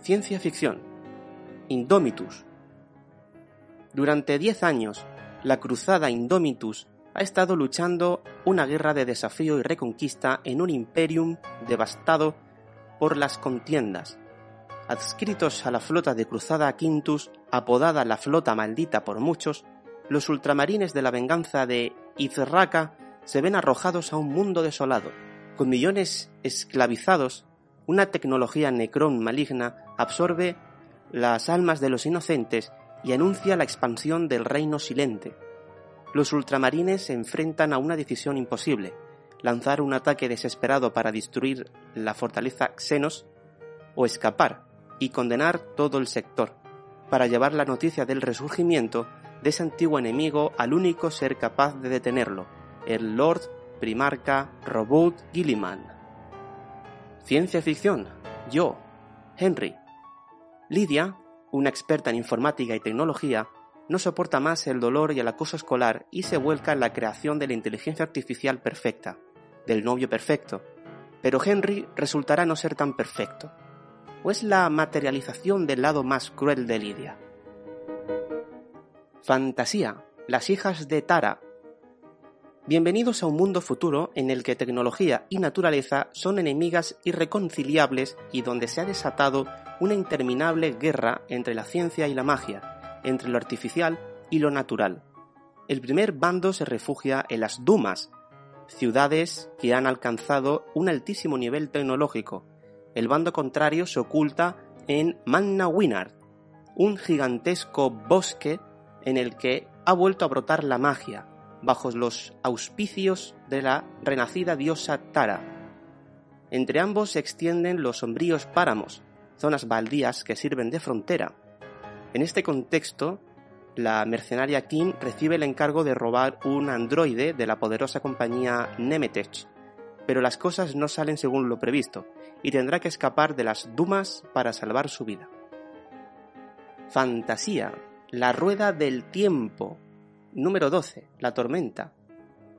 Ciencia ficción. Indomitus. Durante diez años, la cruzada Indomitus ha estado luchando una guerra de desafío y reconquista en un imperium devastado por las contiendas, adscritos a la flota de Cruzada Quintus, apodada la Flota Maldita por muchos, los ultramarines de la venganza de Izraca se ven arrojados a un mundo desolado, con millones esclavizados, una tecnología necrón maligna absorbe las almas de los inocentes y anuncia la expansión del reino silente. Los ultramarines se enfrentan a una decisión imposible, lanzar un ataque desesperado para destruir la fortaleza Xenos o escapar y condenar todo el sector, para llevar la noticia del resurgimiento de ese antiguo enemigo al único ser capaz de detenerlo, el Lord Primarca Robot Gilliman. Ciencia ficción. Yo, Henry. Lidia, una experta en informática y tecnología, no soporta más el dolor y el acoso escolar y se vuelca en la creación de la inteligencia artificial perfecta, del novio perfecto. Pero Henry resultará no ser tan perfecto, o es la materialización del lado más cruel de Lidia. Fantasía, las hijas de Tara. Bienvenidos a un mundo futuro en el que tecnología y naturaleza son enemigas irreconciliables y donde se ha desatado una interminable guerra entre la ciencia y la magia, entre lo artificial y lo natural. El primer bando se refugia en las Dumas, ciudades que han alcanzado un altísimo nivel tecnológico, el bando contrario se oculta en Manna Winard, un gigantesco bosque en el que ha vuelto a brotar la magia, bajo los auspicios de la renacida diosa Tara. Entre ambos se extienden los sombríos páramos, zonas baldías que sirven de frontera. En este contexto, la mercenaria Kim recibe el encargo de robar un androide de la poderosa compañía Nemetech, pero las cosas no salen según lo previsto, y tendrá que escapar de las Dumas para salvar su vida. Fantasía, la rueda del tiempo. Número 12, la tormenta.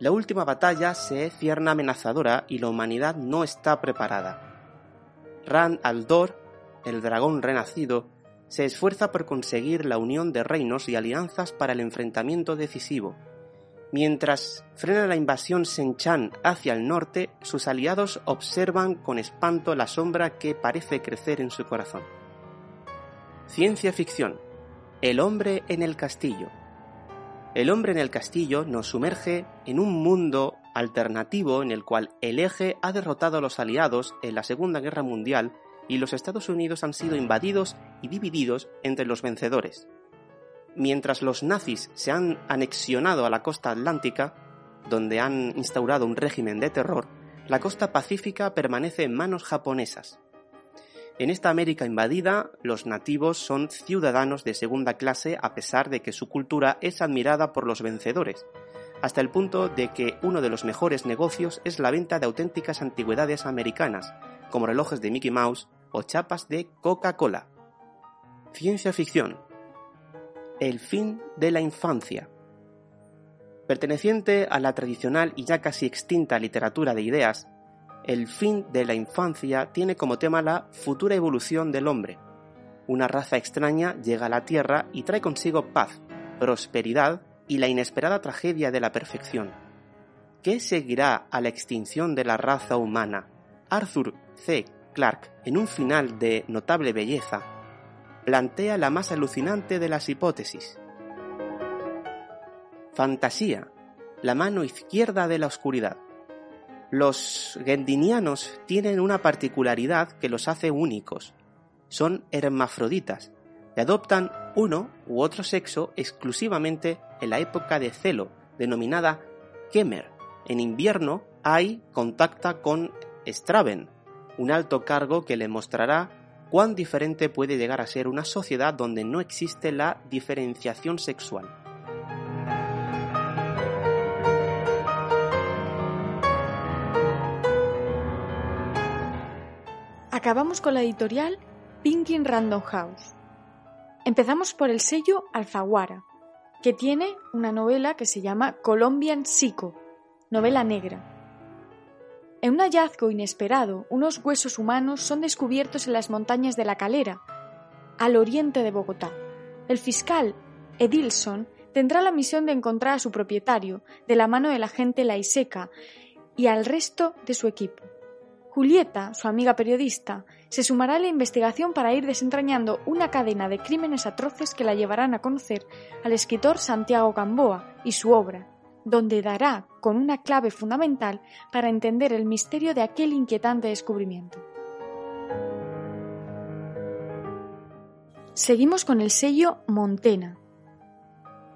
La última batalla se cierna amenazadora y la humanidad no está preparada. Rand Aldor, el dragón renacido, se esfuerza por conseguir la unión de reinos y alianzas para el enfrentamiento decisivo. Mientras frena la invasión Senchan hacia el norte, sus aliados observan con espanto la sombra que parece crecer en su corazón. Ciencia ficción. El hombre en el castillo. El hombre en el castillo nos sumerge en un mundo alternativo en el cual el eje ha derrotado a los aliados en la Segunda Guerra Mundial y los Estados Unidos han sido invadidos y divididos entre los vencedores. Mientras los nazis se han anexionado a la costa atlántica, donde han instaurado un régimen de terror, la costa pacífica permanece en manos japonesas. En esta América invadida, los nativos son ciudadanos de segunda clase a pesar de que su cultura es admirada por los vencedores, hasta el punto de que uno de los mejores negocios es la venta de auténticas antigüedades americanas, como relojes de Mickey Mouse o chapas de Coca-Cola. Ciencia ficción. El fin de la infancia. Perteneciente a la tradicional y ya casi extinta literatura de ideas, el fin de la infancia tiene como tema la futura evolución del hombre. Una raza extraña llega a la Tierra y trae consigo paz, prosperidad y la inesperada tragedia de la perfección. ¿Qué seguirá a la extinción de la raza humana? Arthur C. Clarke, en un final de notable belleza, plantea la más alucinante de las hipótesis. Fantasía, la mano izquierda de la oscuridad. Los gendinianos tienen una particularidad que los hace únicos. Son hermafroditas y adoptan uno u otro sexo exclusivamente en la época de celo, denominada Kemer. En invierno, Ai contacta con Straven, un alto cargo que le mostrará cuán diferente puede llegar a ser una sociedad donde no existe la diferenciación sexual. Acabamos con la editorial Pinkin Random House. Empezamos por el sello Alfaguara, que tiene una novela que se llama Colombian Psycho, novela negra. En un hallazgo inesperado, unos huesos humanos son descubiertos en las montañas de la Calera, al oriente de Bogotá. El fiscal Edilson tendrá la misión de encontrar a su propietario, de la mano del agente Laiseca y al resto de su equipo. Julieta, su amiga periodista, se sumará a la investigación para ir desentrañando una cadena de crímenes atroces que la llevarán a conocer al escritor Santiago Gamboa y su obra, donde dará con una clave fundamental para entender el misterio de aquel inquietante descubrimiento. Seguimos con el sello Montena,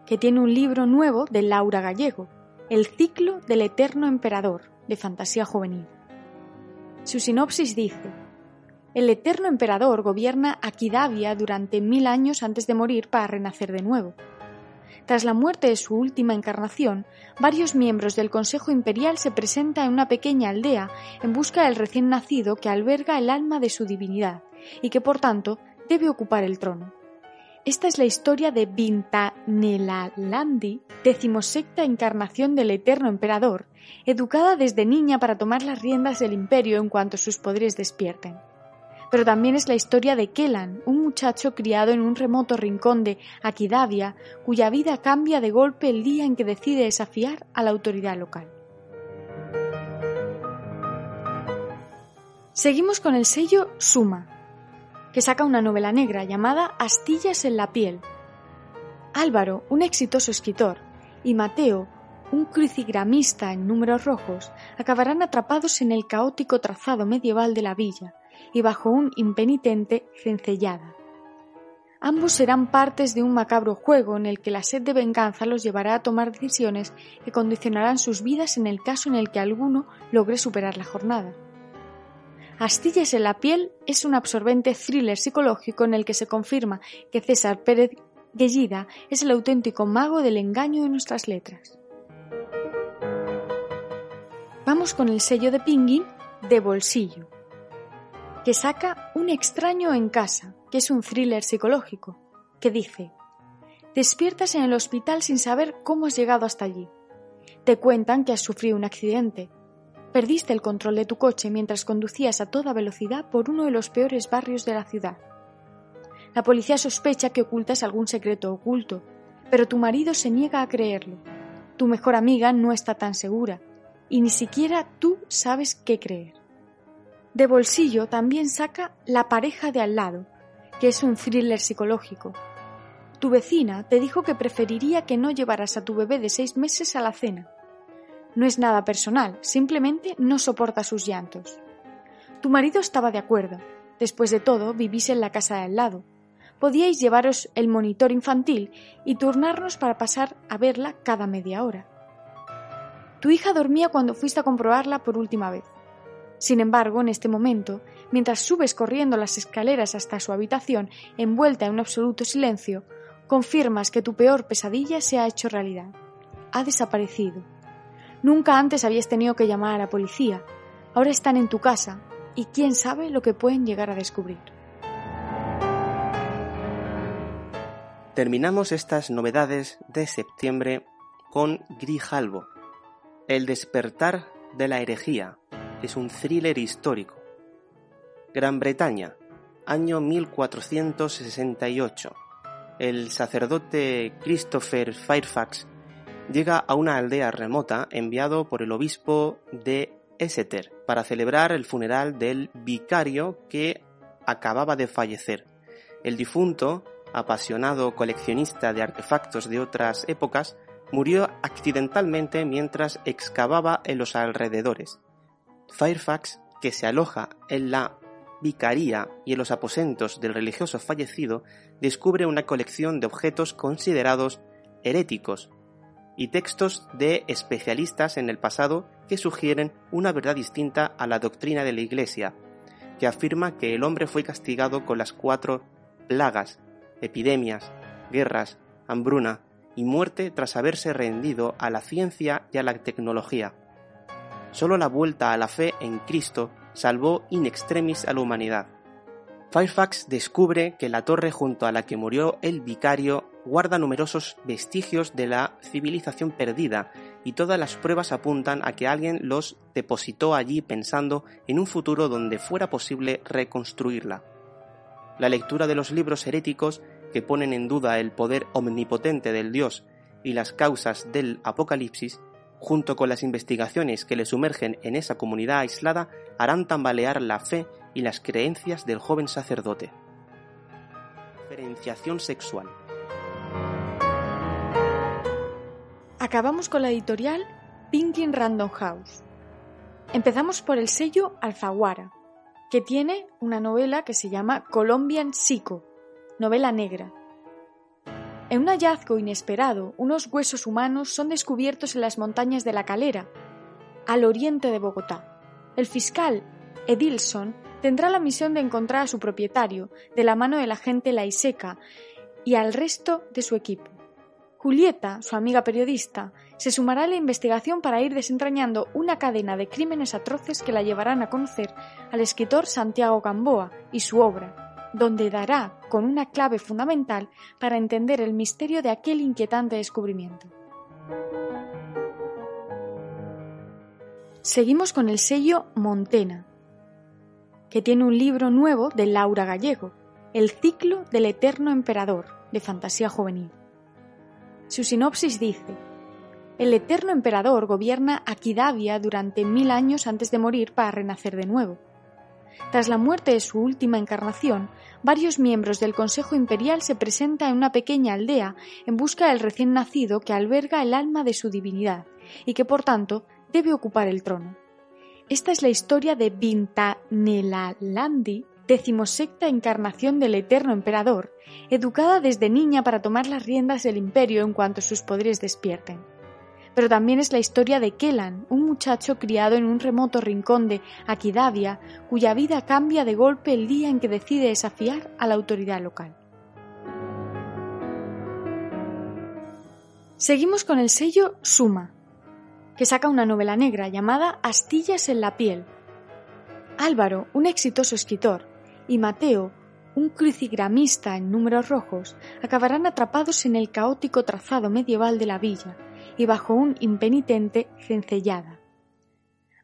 que tiene un libro nuevo de Laura Gallego, El ciclo del eterno emperador, de fantasía juvenil. Su sinopsis dice, El eterno emperador gobierna Aquidavia durante mil años antes de morir para renacer de nuevo. Tras la muerte de su última encarnación, varios miembros del Consejo Imperial se presentan en una pequeña aldea en busca del recién nacido que alberga el alma de su divinidad y que por tanto debe ocupar el trono. Esta es la historia de Vintanelalandi, decimosexta encarnación del eterno emperador, educada desde niña para tomar las riendas del imperio en cuanto sus poderes despierten. Pero también es la historia de Kellan, un muchacho criado en un remoto rincón de Aquidavia, cuya vida cambia de golpe el día en que decide desafiar a la autoridad local. Seguimos con el sello Suma, que saca una novela negra llamada Astillas en la piel. Álvaro, un exitoso escritor, y Mateo, un crucigramista en números rojos, acabarán atrapados en el caótico trazado medieval de la villa y bajo un impenitente cencellada. Ambos serán partes de un macabro juego en el que la sed de venganza los llevará a tomar decisiones que condicionarán sus vidas en el caso en el que alguno logre superar la jornada. Astillas en la piel es un absorbente thriller psicológico en el que se confirma que César Pérez Guellida es el auténtico mago del engaño de nuestras letras. Vamos con el sello de Pinguín de bolsillo, que saca Un extraño en casa, que es un thriller psicológico, que dice, despiertas en el hospital sin saber cómo has llegado hasta allí. Te cuentan que has sufrido un accidente, Perdiste el control de tu coche mientras conducías a toda velocidad por uno de los peores barrios de la ciudad. La policía sospecha que ocultas algún secreto oculto, pero tu marido se niega a creerlo. Tu mejor amiga no está tan segura, y ni siquiera tú sabes qué creer. De bolsillo también saca La pareja de al lado, que es un thriller psicológico. Tu vecina te dijo que preferiría que no llevaras a tu bebé de seis meses a la cena. No es nada personal, simplemente no soporta sus llantos. Tu marido estaba de acuerdo. Después de todo, vivís en la casa de al lado. Podíais llevaros el monitor infantil y turnarnos para pasar a verla cada media hora. Tu hija dormía cuando fuiste a comprobarla por última vez. Sin embargo, en este momento, mientras subes corriendo las escaleras hasta su habitación, envuelta en un absoluto silencio, confirmas que tu peor pesadilla se ha hecho realidad. Ha desaparecido. Nunca antes habías tenido que llamar a la policía. Ahora están en tu casa y quién sabe lo que pueden llegar a descubrir. Terminamos estas novedades de septiembre con Grijalbo, El despertar de la herejía. Es un thriller histórico. Gran Bretaña, año 1468. El sacerdote Christopher Fairfax llega a una aldea remota enviado por el obispo de Exeter para celebrar el funeral del vicario que acababa de fallecer. El difunto apasionado coleccionista de artefactos de otras épocas, murió accidentalmente mientras excavaba en los alrededores. Fairfax, que se aloja en la vicaría y en los aposentos del religioso fallecido, descubre una colección de objetos considerados heréticos y textos de especialistas en el pasado que sugieren una verdad distinta a la doctrina de la Iglesia, que afirma que el hombre fue castigado con las cuatro plagas epidemias, guerras, hambruna y muerte tras haberse rendido a la ciencia y a la tecnología. Solo la vuelta a la fe en Cristo salvó in extremis a la humanidad. Fairfax descubre que la torre junto a la que murió el vicario guarda numerosos vestigios de la civilización perdida y todas las pruebas apuntan a que alguien los depositó allí pensando en un futuro donde fuera posible reconstruirla. La lectura de los libros heréticos que ponen en duda el poder omnipotente del Dios y las causas del Apocalipsis, junto con las investigaciones que le sumergen en esa comunidad aislada, harán tambalear la fe y las creencias del joven sacerdote. Diferenciación sexual. Acabamos con la editorial Pinkin Random House. Empezamos por el sello Alfaguara, que tiene una novela que se llama Colombian Psycho, novela negra. En un hallazgo inesperado, unos huesos humanos son descubiertos en las montañas de la Calera, al oriente de Bogotá. El fiscal, Edilson, tendrá la misión de encontrar a su propietario, de la mano del agente Laiseca y al resto de su equipo. Julieta, su amiga periodista, se sumará a la investigación para ir desentrañando una cadena de crímenes atroces que la llevarán a conocer al escritor Santiago Gamboa y su obra, donde dará con una clave fundamental para entender el misterio de aquel inquietante descubrimiento. Seguimos con el sello Montena, que tiene un libro nuevo de Laura Gallego, El ciclo del eterno emperador, de fantasía juvenil. Su sinopsis dice, el eterno emperador gobierna Aquidavia durante mil años antes de morir para renacer de nuevo. Tras la muerte de su última encarnación, varios miembros del Consejo Imperial se presentan en una pequeña aldea en busca del recién nacido que alberga el alma de su divinidad y que por tanto debe ocupar el trono. Esta es la historia de Vintanelalandi, decimosexta encarnación del eterno emperador, educada desde niña para tomar las riendas del imperio en cuanto sus poderes despierten. Pero también es la historia de Kellan, un muchacho criado en un remoto rincón de Aquidavia, cuya vida cambia de golpe el día en que decide desafiar a la autoridad local. Seguimos con el sello Suma, que saca una novela negra llamada Astillas en la piel. Álvaro, un exitoso escritor, y Mateo, un crucigramista en números rojos, acabarán atrapados en el caótico trazado medieval de la villa y bajo un impenitente cencellada.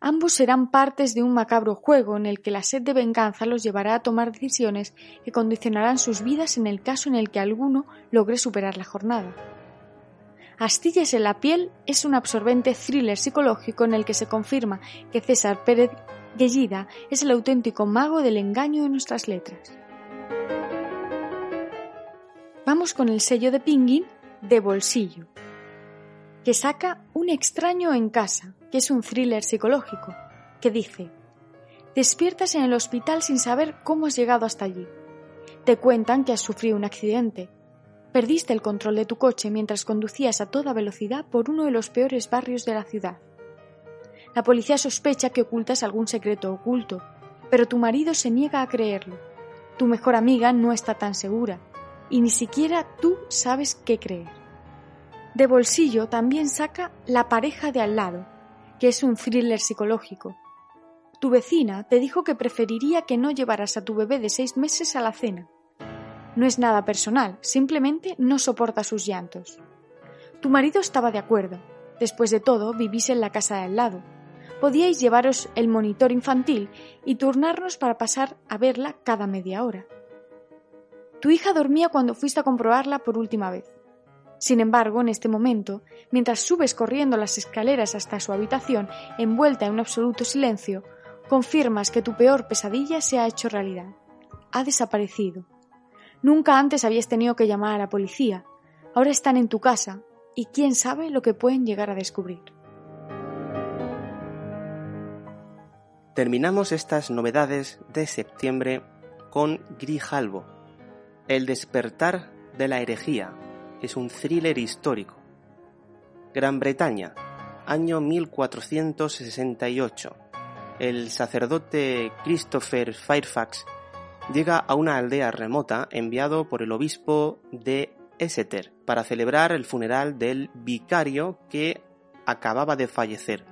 Ambos serán partes de un macabro juego en el que la sed de venganza los llevará a tomar decisiones que condicionarán sus vidas en el caso en el que alguno logre superar la jornada. Astillas en la piel es un absorbente thriller psicológico en el que se confirma que César Pérez Guellida es el auténtico mago del engaño en nuestras letras. Vamos con el sello de Pinguin de bolsillo, que saca Un extraño en casa, que es un thriller psicológico, que dice, despiertas en el hospital sin saber cómo has llegado hasta allí. Te cuentan que has sufrido un accidente. Perdiste el control de tu coche mientras conducías a toda velocidad por uno de los peores barrios de la ciudad. La policía sospecha que ocultas algún secreto oculto, pero tu marido se niega a creerlo. Tu mejor amiga no está tan segura, y ni siquiera tú sabes qué creer. De bolsillo también saca La pareja de al lado, que es un thriller psicológico. Tu vecina te dijo que preferiría que no llevaras a tu bebé de seis meses a la cena. No es nada personal, simplemente no soporta sus llantos. Tu marido estaba de acuerdo. Después de todo, vivís en la casa de al lado. Podíais llevaros el monitor infantil y turnarnos para pasar a verla cada media hora. Tu hija dormía cuando fuiste a comprobarla por última vez. Sin embargo, en este momento, mientras subes corriendo las escaleras hasta su habitación, envuelta en un absoluto silencio, confirmas que tu peor pesadilla se ha hecho realidad. Ha desaparecido. Nunca antes habías tenido que llamar a la policía. Ahora están en tu casa y quién sabe lo que pueden llegar a descubrir. Terminamos estas novedades de septiembre con Grijalvo, El despertar de la herejía, es un thriller histórico. Gran Bretaña, año 1468. El sacerdote Christopher Fairfax llega a una aldea remota enviado por el obispo de Exeter para celebrar el funeral del vicario que acababa de fallecer.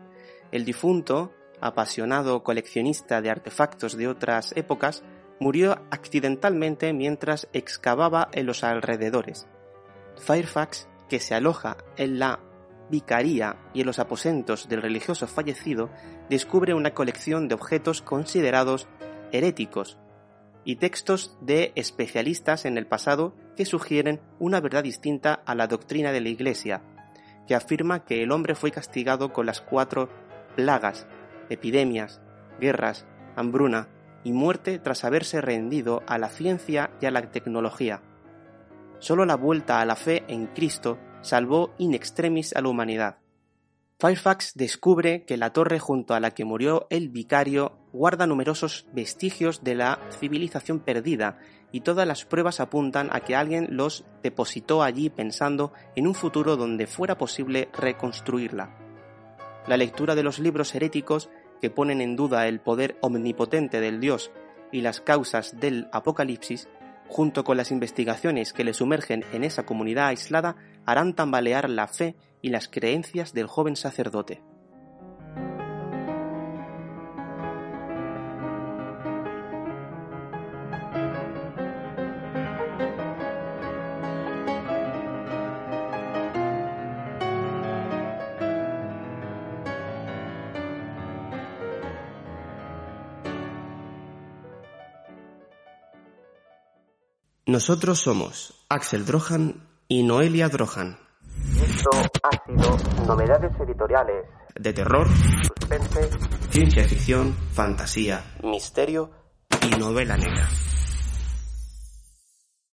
El difunto, apasionado coleccionista de artefactos de otras épocas, murió accidentalmente mientras excavaba en los alrededores. Fairfax, que se aloja en la vicaría y en los aposentos del religioso fallecido, descubre una colección de objetos considerados heréticos y textos de especialistas en el pasado que sugieren una verdad distinta a la doctrina de la Iglesia, que afirma que el hombre fue castigado con las cuatro plagas, epidemias, guerras, hambruna y muerte tras haberse rendido a la ciencia y a la tecnología. Solo la vuelta a la fe en Cristo salvó in extremis a la humanidad. Fairfax descubre que la torre junto a la que murió el vicario guarda numerosos vestigios de la civilización perdida y todas las pruebas apuntan a que alguien los depositó allí pensando en un futuro donde fuera posible reconstruirla. La lectura de los libros heréticos que ponen en duda el poder omnipotente del Dios y las causas del Apocalipsis junto con las investigaciones que le sumergen en esa comunidad aislada, harán tambalear la fe y las creencias del joven sacerdote. Nosotros somos Axel Drohan y Noelia Drohan. Esto ha sido Novedades Editoriales De terror, Suspense ciencia ficción, fantasía, misterio y novela negra.